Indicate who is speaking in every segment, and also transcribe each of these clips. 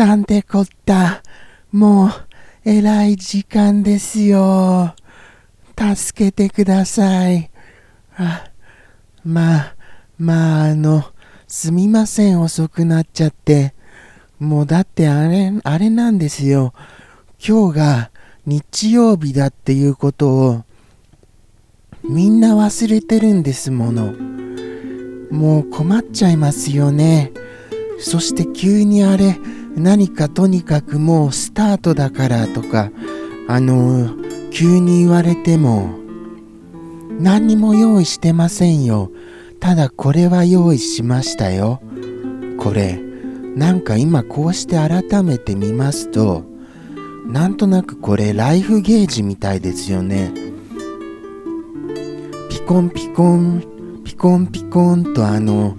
Speaker 1: なんてこった。もう、えらい時間ですよ。助けてください。あ、まあ、まあ、あの、すみません、遅くなっちゃって。もうだってあれ、あれなんですよ。今日が日曜日だっていうことをみんな忘れてるんですもの。もう困っちゃいますよね。そして急にあれ、何かとにかくもうスタートだからとか、あの、急に言われても、何にも用意してませんよ。ただこれは用意しましたよ。これ、なんか今こうして改めて見ますと、なんとなくこれライフゲージみたいですよね。ピコンピコン、ピコンピコンとあの、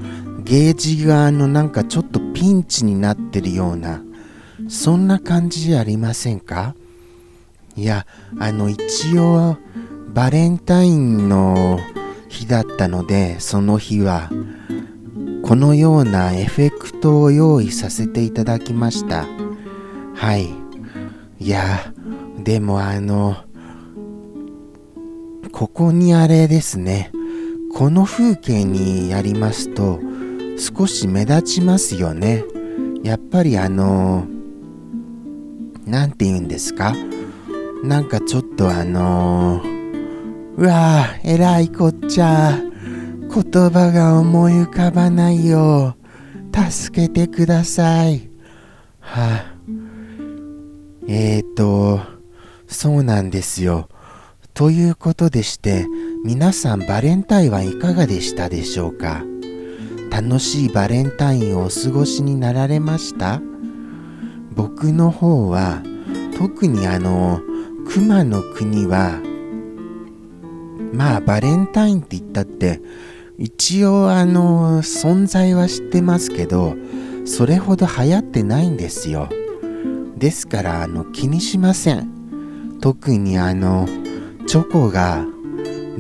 Speaker 1: ゲージがあのなんかちょっとピンチになってるようなそんな感じじゃありませんか？いやあの一応バレンタインの日だったのでその日はこのようなエフェクトを用意させていただきました。はい。いやでもあのここにあれですね。この風景にやりますと少し目立ちますよね。やっぱりあの何て言うんですか？なんかちょっとあのうわぁ、えらいこっちゃ。言葉が思い浮かばないよ。助けてください。はあ、えーと、そうなんですよ。ということでして、皆さんバレンタインはいかがでしたでしょうか？楽しいバレンタインをお過ごしになられました？僕の方は特にあの熊の国はまあバレンタインって言ったって一応あの存在は知ってますけどそれほど流行ってないんですよ。ですからあの気にしません。特にあのチョコが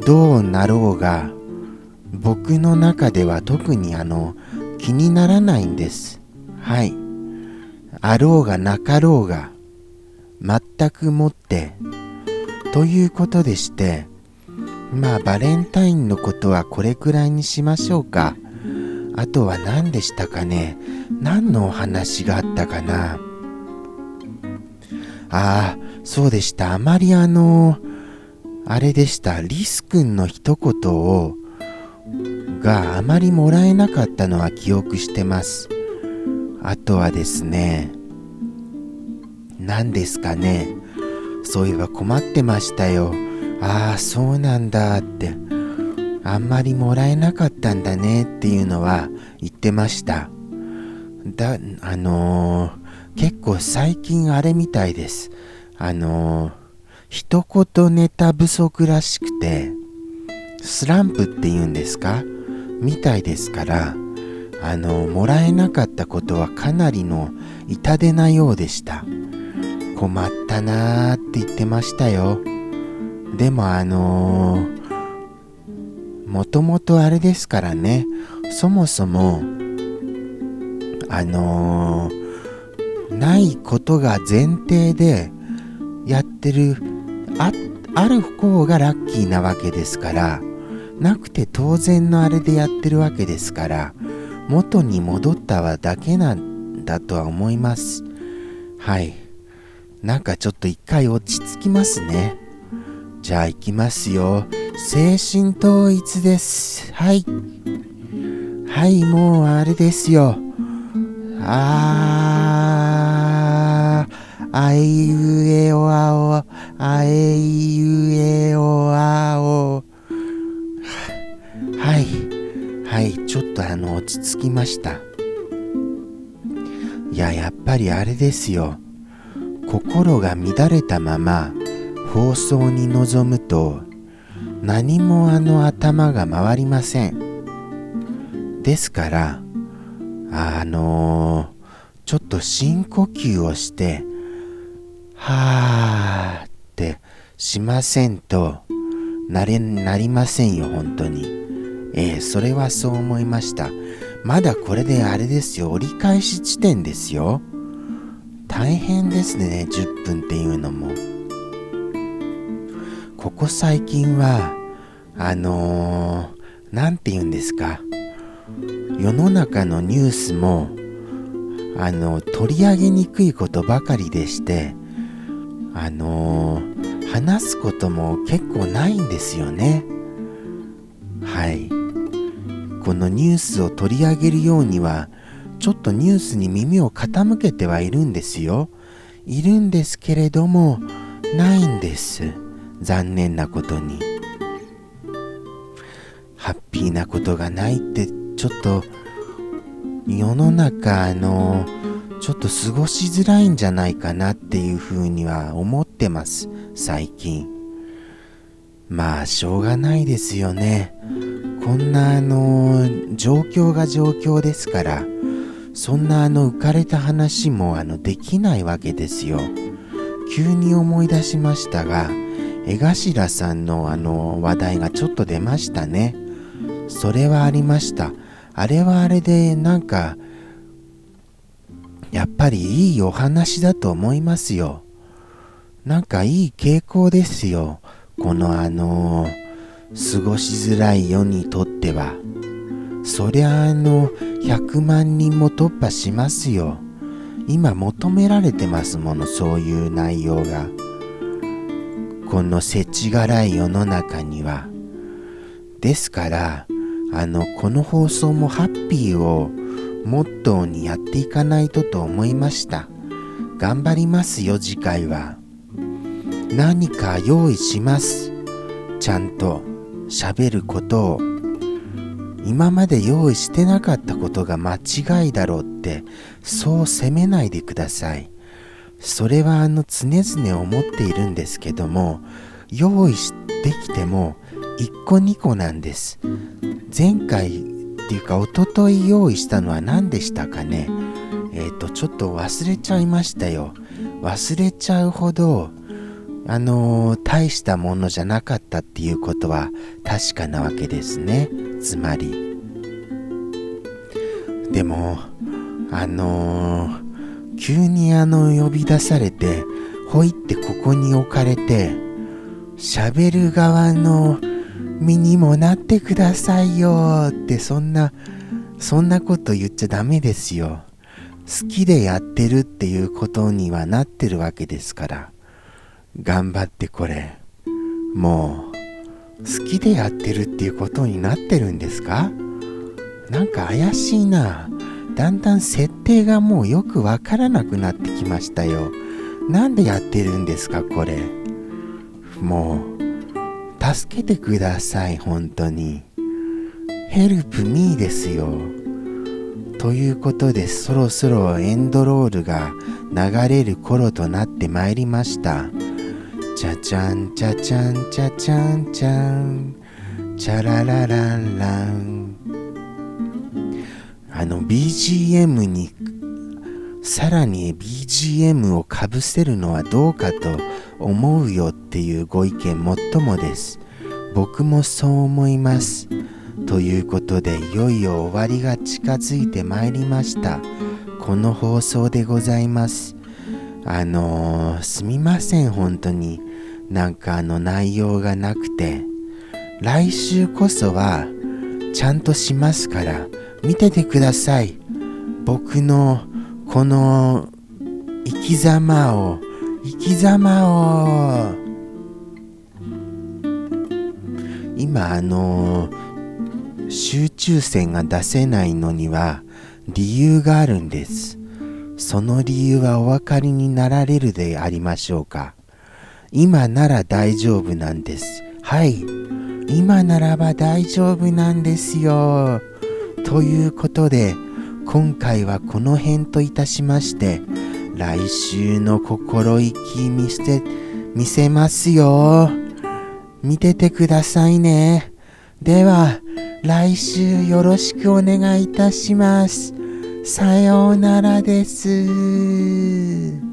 Speaker 1: どうなろうが僕の中では特にあの気にならないんです。はい。あろうがなかろうが全くもって。ということでして、まあバレンタインのことはこれくらいにしましょうか。あとは何でしたかね何のお話があったかなああ、そうでした。あまりあの、あれでした。リス君の一言をがあまりもらえなかったのは記憶してます。あとはですね、何ですかね。そういえば困ってましたよ。ああ、そうなんだって。あんまりもらえなかったんだねっていうのは言ってました。だ、あのー、結構最近あれみたいです。あのー、一言ネタ不足らしくて、スランプって言うんですか？みたいですからあのもらえなかったことはかなりの痛手なようでした。困ったなーって言ってましたよ。でもあのー、もともとあれですからね。そもそもあのー、ないことが前提でやってるあある方がラッキーなわけですからなくて当然のあれでやってるわけですから元に戻ったはだけなんだとは思います。はい。なんかちょっと一回落ち着きますね。じゃあ行きますよ。精神統一です。はい。はいもうあれですよ。あーあいうきましたいややっぱりあれですよ心が乱れたまま放送に臨むと何もあの頭が回りませんですからあのー、ちょっと深呼吸をしてはーってしませんとなれなりませんよ本当に。えー、それはそう思いました。まだこれであれですよ、折り返し地点ですよ。大変ですね10分っていうのも。ここ最近はあの何、て言うんですか。世の中のニュースもあの取り上げにくいことばかりでしてあの話すことも結構ないんですよね。はい。このニュースを取り上げるようにはちょっとニュースに耳を傾けてはいるんですよ。いるんですけれどもないんです。残念なことに。ハッピーなことがないってちょっと世の中のちょっと過ごしづらいんじゃないかなっていうふうには思ってます。最近。まあしょうがないですよね。こんなあの状況が状況ですからそんなあの浮かれた話もあのできないわけですよ。急に思い出しましたが江頭さんのあの話題がちょっと出ましたね。それはありました。あれはあれでなんかやっぱりいいお話だと思いますよ。なんかいい傾向ですよ。このあの過ごしづらい世にとってはそりゃあの100万人も突破しますよ。今求められてますものそういう内容が。この世知辛い世の中には。ですからあのこの放送もハッピーをモットーにやっていかないとと思いました。頑張りますよ次回は。何か用意します。ちゃんと。喋ることを今まで用意してなかったことが間違いだろうってそう責めないでください。それはあの常々思っているんですけども用意できても1個2個なんです。前回っていうか一昨日用意したのは何でしたかね？えっ、ー、とちょっと忘れちゃいましたよ。忘れちゃうほどあの、大したものじゃなかったっていうことは確かなわけですね。つまり。でもあの、急にあの呼び出されてほいってここに置かれて喋る側の身にもなってくださいよってそんなそんなこと言っちゃダメですよ。好きでやってるっていうことにはなってるわけですから。頑張ってこれもう好きでやってるっていうことになってるんですか？なんか怪しいなだんだん設定がもうよくわからなくなってきましたよなんでやってるんですかこれ？もう助けてください、本当に。ヘルプミーですよ。ということで、そろそろエンドロールが流れる頃となってまいりました。チャチャンチャチャンチャチャンチャンチャララランランあの BGM にさらに BGM をかぶせるのはどうかと思うよっていうご意見もっともです。僕もそう思います。ということでいよいよ終わりが近づいてまいりました。この放送でございます。あのー、すみません、本当に。なんかあの内容がなくて。来週こそは、ちゃんとしますから、見ててください。僕の、この、生き様を、生き様を今あの集中線が出せないのには理由があるんですその理由はお分かりになられるでありましょうか今なら大丈夫なんですはい今ならば大丈夫なんですよということで今回はこの辺といたしまして来週の心意気見せて、見せますよ。見ててくださいね。では、来週よろしくお願いいたします。さようならです。